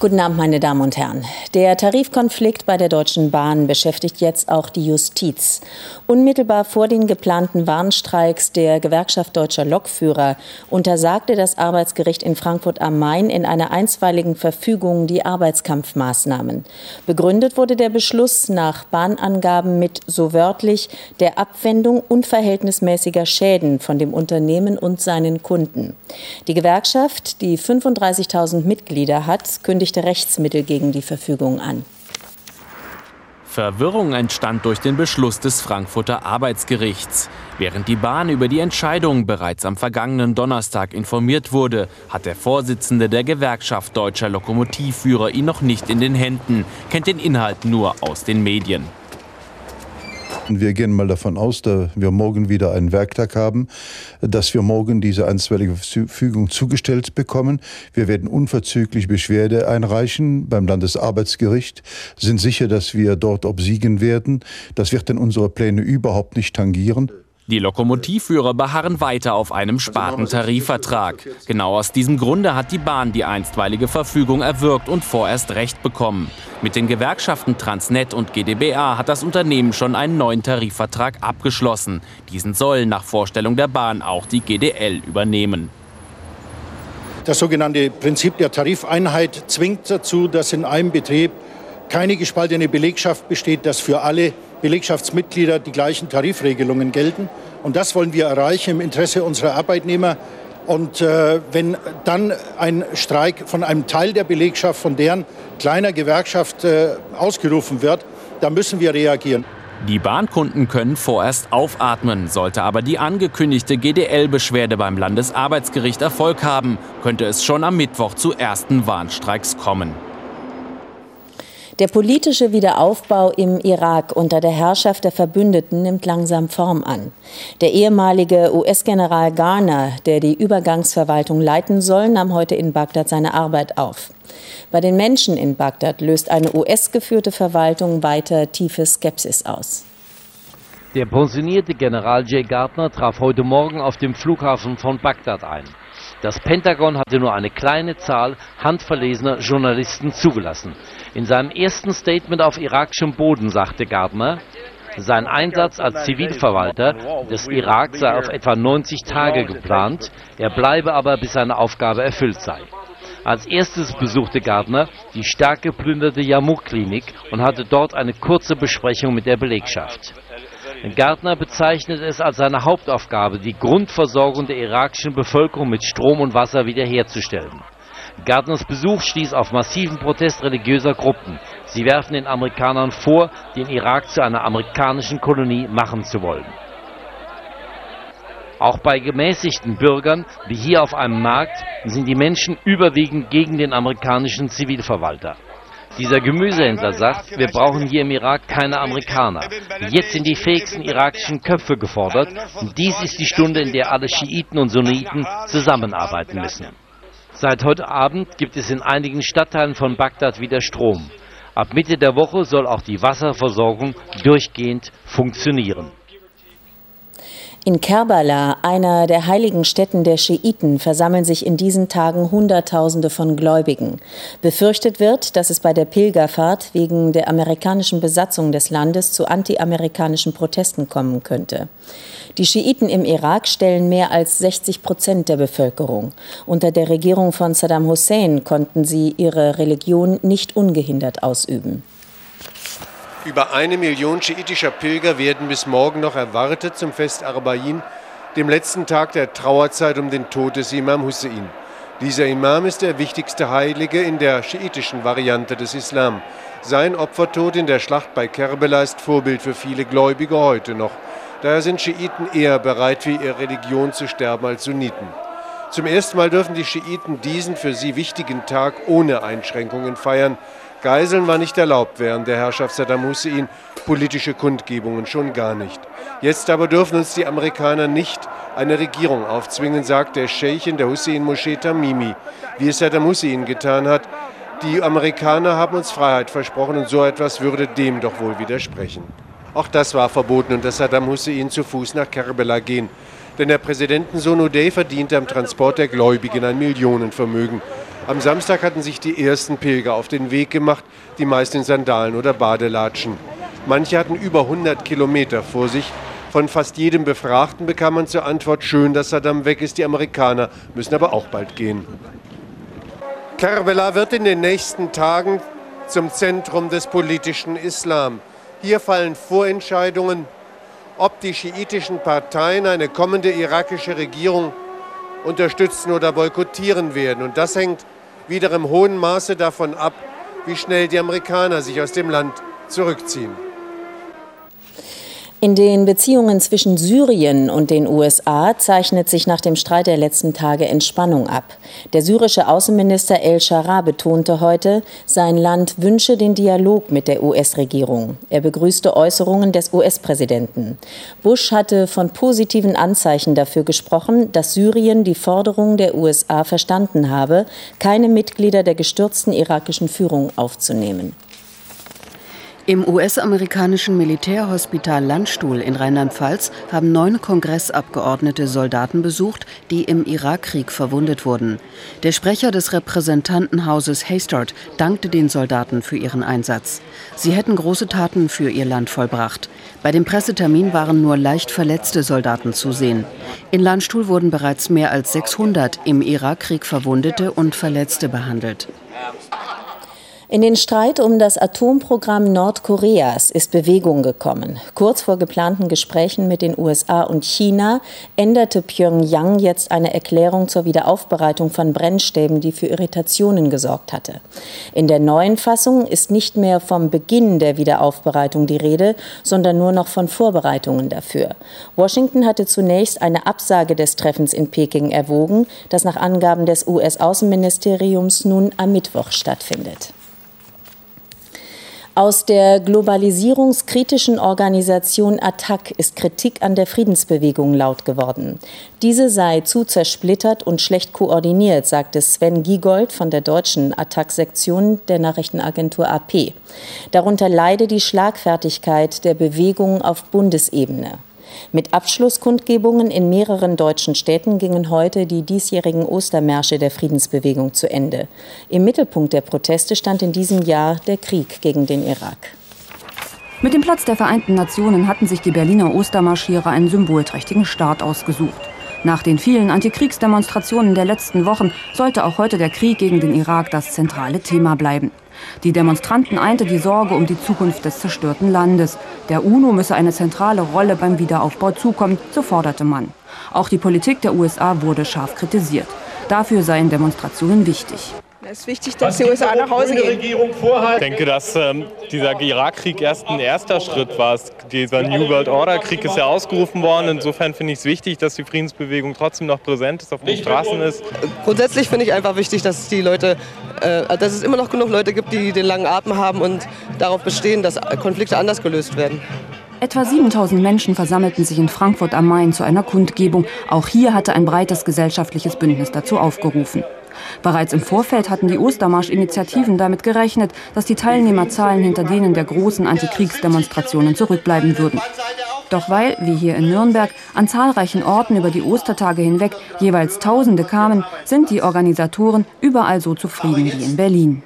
Guten Abend, meine Damen und Herren. Der Tarifkonflikt bei der Deutschen Bahn beschäftigt jetzt auch die Justiz. Unmittelbar vor den geplanten Warnstreiks der Gewerkschaft Deutscher Lokführer untersagte das Arbeitsgericht in Frankfurt am Main in einer einstweiligen Verfügung die Arbeitskampfmaßnahmen. Begründet wurde der Beschluss nach Bahnangaben mit so wörtlich der Abwendung unverhältnismäßiger Schäden von dem Unternehmen und seinen Kunden. Die Gewerkschaft, die 35.000 Mitglieder hat, kündigt kündigte Rechtsmittel gegen die Verfügung an. Verwirrung entstand durch den Beschluss des Frankfurter Arbeitsgerichts. Während die Bahn über die Entscheidung bereits am vergangenen Donnerstag informiert wurde, hat der Vorsitzende der Gewerkschaft Deutscher Lokomotivführer ihn noch nicht in den Händen, kennt den Inhalt nur aus den Medien. Wir gehen mal davon aus, dass wir morgen wieder einen Werktag haben, dass wir morgen diese einstweilige Verfügung zugestellt bekommen. Wir werden unverzüglich Beschwerde einreichen beim Landesarbeitsgericht, sind sicher, dass wir dort obsiegen werden. Das wird denn unsere Pläne überhaupt nicht tangieren. Die Lokomotivführer beharren weiter auf einem Spartentarifvertrag. Genau aus diesem Grunde hat die Bahn die einstweilige Verfügung erwirkt und vorerst Recht bekommen. Mit den Gewerkschaften Transnet und GdBA hat das Unternehmen schon einen neuen Tarifvertrag abgeschlossen. Diesen soll nach Vorstellung der Bahn auch die GDL übernehmen. Das sogenannte Prinzip der Tarifeinheit zwingt dazu, dass in einem Betrieb keine gespaltene Belegschaft besteht, dass für alle Belegschaftsmitglieder die gleichen Tarifregelungen gelten. Und das wollen wir erreichen im Interesse unserer Arbeitnehmer. Und äh, wenn dann ein Streik von einem Teil der Belegschaft, von deren kleiner Gewerkschaft äh, ausgerufen wird, dann müssen wir reagieren. Die Bahnkunden können vorerst aufatmen. Sollte aber die angekündigte GDL-Beschwerde beim Landesarbeitsgericht Erfolg haben, könnte es schon am Mittwoch zu ersten Warnstreiks kommen. Der politische Wiederaufbau im Irak unter der Herrschaft der Verbündeten nimmt langsam Form an. Der ehemalige US-General Garner, der die Übergangsverwaltung leiten soll, nahm heute in Bagdad seine Arbeit auf. Bei den Menschen in Bagdad löst eine US-geführte Verwaltung weiter tiefe Skepsis aus. Der pensionierte General Jay Gardner traf heute Morgen auf dem Flughafen von Bagdad ein. Das Pentagon hatte nur eine kleine Zahl handverlesener Journalisten zugelassen. In seinem ersten Statement auf irakischem Boden sagte Gardner, sein Einsatz als Zivilverwalter des Irak sei auf etwa 90 Tage geplant, er bleibe aber, bis seine Aufgabe erfüllt sei. Als erstes besuchte Gardner die stark geplünderte Yarmouk-Klinik und hatte dort eine kurze Besprechung mit der Belegschaft. Gardner bezeichnet es als seine Hauptaufgabe, die Grundversorgung der irakischen Bevölkerung mit Strom und Wasser wiederherzustellen. Gardners Besuch stieß auf massiven Protest religiöser Gruppen. Sie werfen den Amerikanern vor, den Irak zu einer amerikanischen Kolonie machen zu wollen. Auch bei gemäßigten Bürgern, wie hier auf einem Markt, sind die Menschen überwiegend gegen den amerikanischen Zivilverwalter. Dieser Gemüsehändler sagt, wir brauchen hier im Irak keine Amerikaner. Jetzt sind die fähigsten irakischen Köpfe gefordert und dies ist die Stunde, in der alle Schiiten und Sunniten zusammenarbeiten müssen. Seit heute Abend gibt es in einigen Stadtteilen von Bagdad wieder Strom. Ab Mitte der Woche soll auch die Wasserversorgung durchgehend funktionieren. In Kerbala, einer der heiligen Stätten der Schiiten, versammeln sich in diesen Tagen Hunderttausende von Gläubigen. Befürchtet wird, dass es bei der Pilgerfahrt wegen der amerikanischen Besatzung des Landes zu antiamerikanischen Protesten kommen könnte. Die Schiiten im Irak stellen mehr als 60 Prozent der Bevölkerung. Unter der Regierung von Saddam Hussein konnten sie ihre Religion nicht ungehindert ausüben. Über eine Million schiitischer Pilger werden bis morgen noch erwartet zum Fest Arbain, dem letzten Tag der Trauerzeit um den Tod des Imam Hussein. Dieser Imam ist der wichtigste Heilige in der schiitischen Variante des Islam. Sein Opfertod in der Schlacht bei Kerbela ist Vorbild für viele Gläubige heute noch. Daher sind Schiiten eher bereit, für ihre Religion zu sterben als Sunniten. Zum ersten Mal dürfen die Schiiten diesen für sie wichtigen Tag ohne Einschränkungen feiern. Geiseln war nicht erlaubt während der Herrschaft Saddam Hussein, politische Kundgebungen schon gar nicht. Jetzt aber dürfen uns die Amerikaner nicht eine Regierung aufzwingen, sagt der Scheich in der Hussein-Moschee Tamimi, wie es Saddam Hussein getan hat, Die Amerikaner haben uns Freiheit versprochen und so etwas würde dem doch wohl widersprechen. Auch das war verboten und dass Saddam Hussein zu Fuß nach Kerbela gehen. Denn der Präsidentensohn Uday verdiente am Transport der Gläubigen ein Millionenvermögen. Am Samstag hatten sich die ersten Pilger auf den Weg gemacht, die meist in Sandalen oder Badelatschen. Manche hatten über 100 Kilometer vor sich. Von fast jedem Befragten bekam man zur Antwort, schön, dass Saddam weg ist, die Amerikaner müssen aber auch bald gehen. Kerbela wird in den nächsten Tagen zum Zentrum des politischen Islam. Hier fallen Vorentscheidungen, ob die schiitischen Parteien eine kommende irakische Regierung unterstützen oder boykottieren werden. Und das hängt wieder im hohen Maße davon ab, wie schnell die Amerikaner sich aus dem Land zurückziehen. In den Beziehungen zwischen Syrien und den USA zeichnet sich nach dem Streit der letzten Tage Entspannung ab. Der syrische Außenminister El Shara betonte heute, sein Land wünsche den Dialog mit der US-Regierung. Er begrüßte Äußerungen des US-Präsidenten. Bush hatte von positiven Anzeichen dafür gesprochen, dass Syrien die Forderungen der USA verstanden habe, keine Mitglieder der gestürzten irakischen Führung aufzunehmen. Im US-amerikanischen Militärhospital Landstuhl in Rheinland-Pfalz haben neun Kongressabgeordnete Soldaten besucht, die im Irakkrieg verwundet wurden. Der Sprecher des Repräsentantenhauses Haystart dankte den Soldaten für ihren Einsatz. Sie hätten große Taten für ihr Land vollbracht. Bei dem Pressetermin waren nur leicht verletzte Soldaten zu sehen. In Landstuhl wurden bereits mehr als 600 im Irakkrieg Verwundete und Verletzte behandelt. In den Streit um das Atomprogramm Nordkoreas ist Bewegung gekommen. Kurz vor geplanten Gesprächen mit den USA und China änderte Pyongyang jetzt eine Erklärung zur Wiederaufbereitung von Brennstäben, die für Irritationen gesorgt hatte. In der neuen Fassung ist nicht mehr vom Beginn der Wiederaufbereitung die Rede, sondern nur noch von Vorbereitungen dafür. Washington hatte zunächst eine Absage des Treffens in Peking erwogen, das nach Angaben des US-Außenministeriums nun am Mittwoch stattfindet. Aus der globalisierungskritischen Organisation ATTAC ist Kritik an der Friedensbewegung laut geworden. Diese sei zu zersplittert und schlecht koordiniert, sagte Sven Giegold von der deutschen ATTAC-Sektion der Nachrichtenagentur AP. Darunter leide die Schlagfertigkeit der Bewegung auf Bundesebene. Mit Abschlusskundgebungen in mehreren deutschen Städten gingen heute die diesjährigen Ostermärsche der Friedensbewegung zu Ende. Im Mittelpunkt der Proteste stand in diesem Jahr der Krieg gegen den Irak. Mit dem Platz der Vereinten Nationen hatten sich die Berliner Ostermarschierer einen symbolträchtigen Start ausgesucht. Nach den vielen Antikriegsdemonstrationen der letzten Wochen sollte auch heute der Krieg gegen den Irak das zentrale Thema bleiben. Die Demonstranten einte die Sorge um die Zukunft des zerstörten Landes. Der UNO müsse eine zentrale Rolle beim Wiederaufbau zukommen, so forderte man. Auch die Politik der USA wurde scharf kritisiert. Dafür seien Demonstrationen wichtig. Es ist wichtig, dass die USA nach Hause gehen. Ich denke, dass ähm, dieser Irakkrieg erst ein erster Schritt war. Dieser New World Order Krieg ist ja ausgerufen worden. Insofern finde ich es wichtig, dass die Friedensbewegung trotzdem noch präsent ist, auf den Straßen ist. Grundsätzlich finde ich einfach wichtig, dass die Leute, äh, dass es immer noch genug Leute gibt, die den langen Atem haben und darauf bestehen, dass Konflikte anders gelöst werden. Etwa 7000 Menschen versammelten sich in Frankfurt am Main zu einer Kundgebung. Auch hier hatte ein breites gesellschaftliches Bündnis dazu aufgerufen. Bereits im Vorfeld hatten die Ostermarsch-Initiativen damit gerechnet, dass die Teilnehmerzahlen hinter denen der großen Antikriegsdemonstrationen zurückbleiben würden. Doch weil, wie hier in Nürnberg, an zahlreichen Orten über die Ostertage hinweg jeweils Tausende kamen, sind die Organisatoren überall so zufrieden wie in Berlin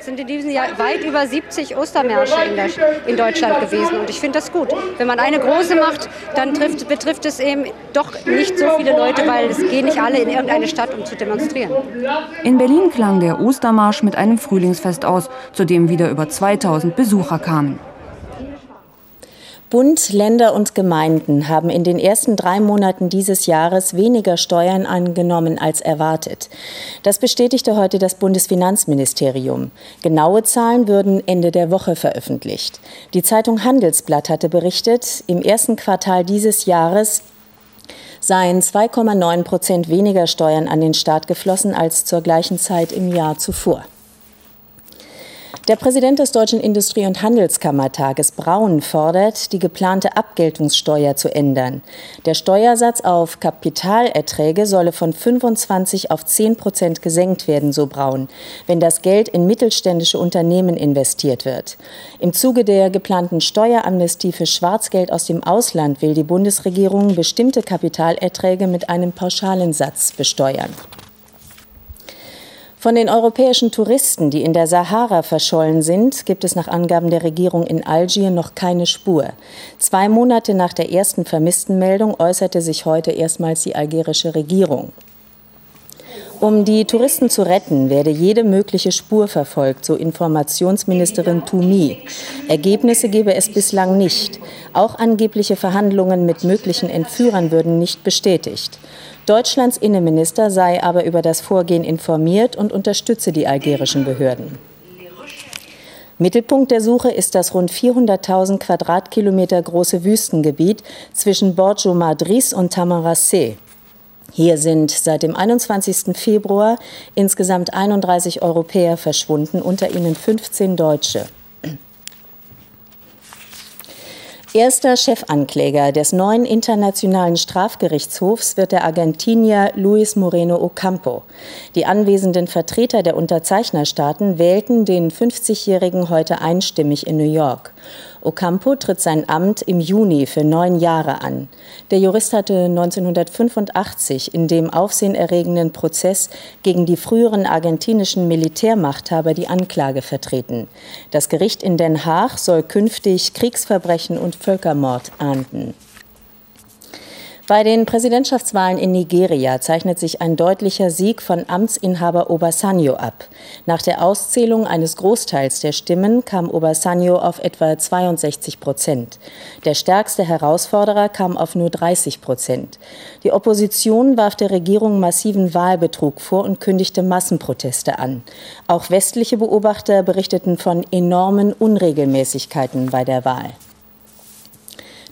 sind in diesem Jahr weit über 70 Ostermärsche in, der, in Deutschland gewesen. Und ich finde das gut. Wenn man eine große macht, dann trifft, betrifft es eben doch nicht so viele Leute, weil es gehen nicht alle in irgendeine Stadt, um zu demonstrieren. In Berlin klang der Ostermarsch mit einem Frühlingsfest aus, zu dem wieder über 2000 Besucher kamen. Bund, Länder und Gemeinden haben in den ersten drei Monaten dieses Jahres weniger Steuern angenommen als erwartet. Das bestätigte heute das Bundesfinanzministerium. Genaue Zahlen würden Ende der Woche veröffentlicht. Die Zeitung Handelsblatt hatte berichtet, im ersten Quartal dieses Jahres seien 2,9 Prozent weniger Steuern an den Staat geflossen als zur gleichen Zeit im Jahr zuvor. Der Präsident des Deutschen Industrie- und Handelskammertages Braun fordert, die geplante Abgeltungssteuer zu ändern. Der Steuersatz auf Kapitalerträge solle von 25 auf 10 Prozent gesenkt werden, so Braun, wenn das Geld in mittelständische Unternehmen investiert wird. Im Zuge der geplanten Steueramnestie für Schwarzgeld aus dem Ausland will die Bundesregierung bestimmte Kapitalerträge mit einem pauschalen Satz besteuern. Von den europäischen Touristen, die in der Sahara verschollen sind, gibt es nach Angaben der Regierung in Algier noch keine Spur. Zwei Monate nach der ersten Vermisstenmeldung äußerte sich heute erstmals die algerische Regierung. Um die Touristen zu retten, werde jede mögliche Spur verfolgt, so Informationsministerin Toumi. Ergebnisse gebe es bislang nicht. Auch angebliche Verhandlungen mit möglichen Entführern würden nicht bestätigt. Deutschlands Innenminister sei aber über das Vorgehen informiert und unterstütze die algerischen Behörden. Mittelpunkt der Suche ist das rund 400.000 Quadratkilometer große Wüstengebiet zwischen Borjo Madrid und Tamaracé. Hier sind seit dem 21. Februar insgesamt 31 Europäer verschwunden, unter ihnen 15 Deutsche. Erster Chefankläger des neuen Internationalen Strafgerichtshofs wird der Argentinier Luis Moreno Ocampo. Die anwesenden Vertreter der Unterzeichnerstaaten wählten den 50-Jährigen heute einstimmig in New York. Ocampo tritt sein Amt im Juni für neun Jahre an. Der Jurist hatte 1985 in dem aufsehenerregenden Prozess gegen die früheren argentinischen Militärmachthaber die Anklage vertreten. Das Gericht in Den Haag soll künftig Kriegsverbrechen und Völkermord ahnden. Bei den Präsidentschaftswahlen in Nigeria zeichnet sich ein deutlicher Sieg von Amtsinhaber Obasanjo ab. Nach der Auszählung eines Großteils der Stimmen kam Obasanjo auf etwa 62 Prozent. Der stärkste Herausforderer kam auf nur 30 Prozent. Die Opposition warf der Regierung massiven Wahlbetrug vor und kündigte Massenproteste an. Auch westliche Beobachter berichteten von enormen Unregelmäßigkeiten bei der Wahl.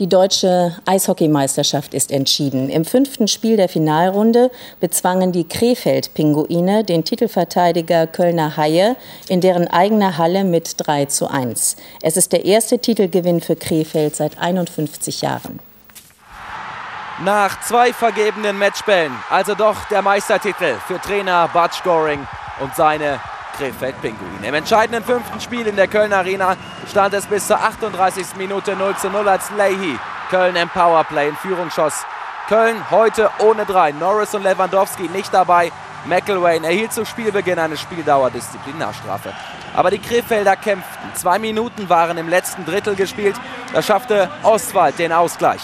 Die deutsche Eishockeymeisterschaft ist entschieden. Im fünften Spiel der Finalrunde bezwangen die Krefeld-Pinguine den Titelverteidiger Kölner Haie in deren eigener Halle mit 3 zu 1. Es ist der erste Titelgewinn für Krefeld seit 51 Jahren. Nach zwei vergebenen Matchbällen, also doch der Meistertitel für Trainer Bud Goring und seine Krefeld Pinguine. Im entscheidenden fünften Spiel in der Köln Arena stand es bis zur 38. Minute 0 zu 0, als Leahy Köln im Powerplay in Führung schoss. Köln heute ohne drei. Norris und Lewandowski nicht dabei. McElwain erhielt zu Spielbeginn eine Spieldauerdisziplinarstrafe. Aber die Krefelder kämpften. Zwei Minuten waren im letzten Drittel gespielt. Da schaffte Ostwald den Ausgleich.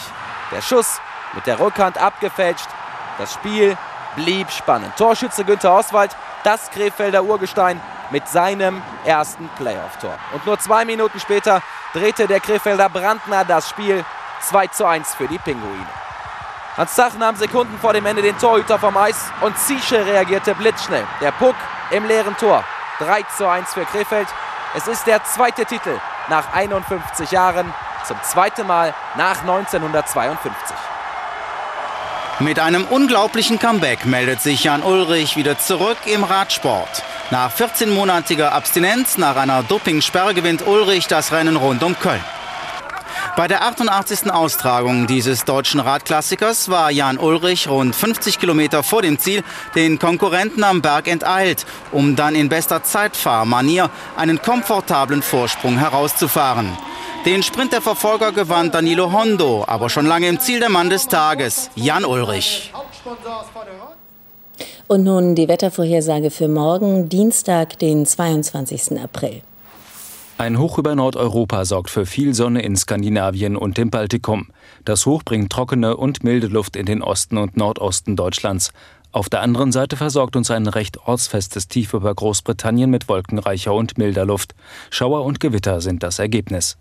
Der Schuss mit der Rückhand abgefälscht. Das Spiel blieb spannend. Torschütze Günther Oswald das Krefelder Urgestein mit seinem ersten Playoff-Tor. Und nur zwei Minuten später drehte der Krefelder Brandner das Spiel 2 zu 1 für die Pinguine. Hans Zach nahm Sekunden vor dem Ende den Torhüter vom Eis und Ziesche reagierte blitzschnell. Der Puck im leeren Tor. 3 zu 1 für Krefeld. Es ist der zweite Titel nach 51 Jahren, zum zweiten Mal nach 1952. Mit einem unglaublichen Comeback meldet sich Jan Ulrich wieder zurück im Radsport. Nach 14-monatiger Abstinenz nach einer Dopingsperre gewinnt Ulrich das Rennen rund um Köln. Bei der 88. Austragung dieses deutschen Radklassikers war Jan Ulrich rund 50 Kilometer vor dem Ziel den Konkurrenten am Berg enteilt, um dann in bester Zeitfahrmanier einen komfortablen Vorsprung herauszufahren. Den Sprint der Verfolger gewann Danilo Hondo, aber schon lange im Ziel der Mann des Tages, Jan Ulrich. Und nun die Wettervorhersage für morgen, Dienstag, den 22. April. Ein Hoch über Nordeuropa sorgt für viel Sonne in Skandinavien und dem Baltikum. Das Hoch bringt trockene und milde Luft in den Osten und Nordosten Deutschlands. Auf der anderen Seite versorgt uns ein recht ortsfestes Tief über Großbritannien mit wolkenreicher und milder Luft. Schauer und Gewitter sind das Ergebnis.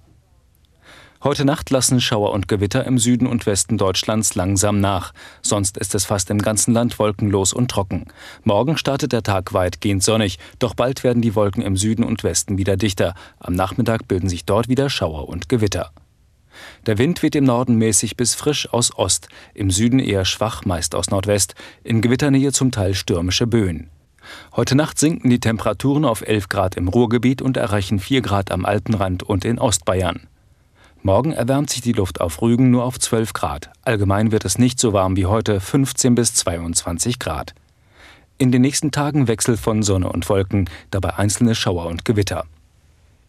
Heute Nacht lassen Schauer und Gewitter im Süden und Westen Deutschlands langsam nach. Sonst ist es fast im ganzen Land wolkenlos und trocken. Morgen startet der Tag weitgehend sonnig, doch bald werden die Wolken im Süden und Westen wieder dichter. Am Nachmittag bilden sich dort wieder Schauer und Gewitter. Der Wind weht im Norden mäßig bis frisch aus Ost, im Süden eher schwach, meist aus Nordwest, in Gewitternähe zum Teil stürmische Böen. Heute Nacht sinken die Temperaturen auf 11 Grad im Ruhrgebiet und erreichen 4 Grad am Alpenrand und in Ostbayern. Morgen erwärmt sich die Luft auf Rügen nur auf 12 Grad. Allgemein wird es nicht so warm wie heute, 15 bis 22 Grad. In den nächsten Tagen Wechsel von Sonne und Wolken, dabei einzelne Schauer und Gewitter.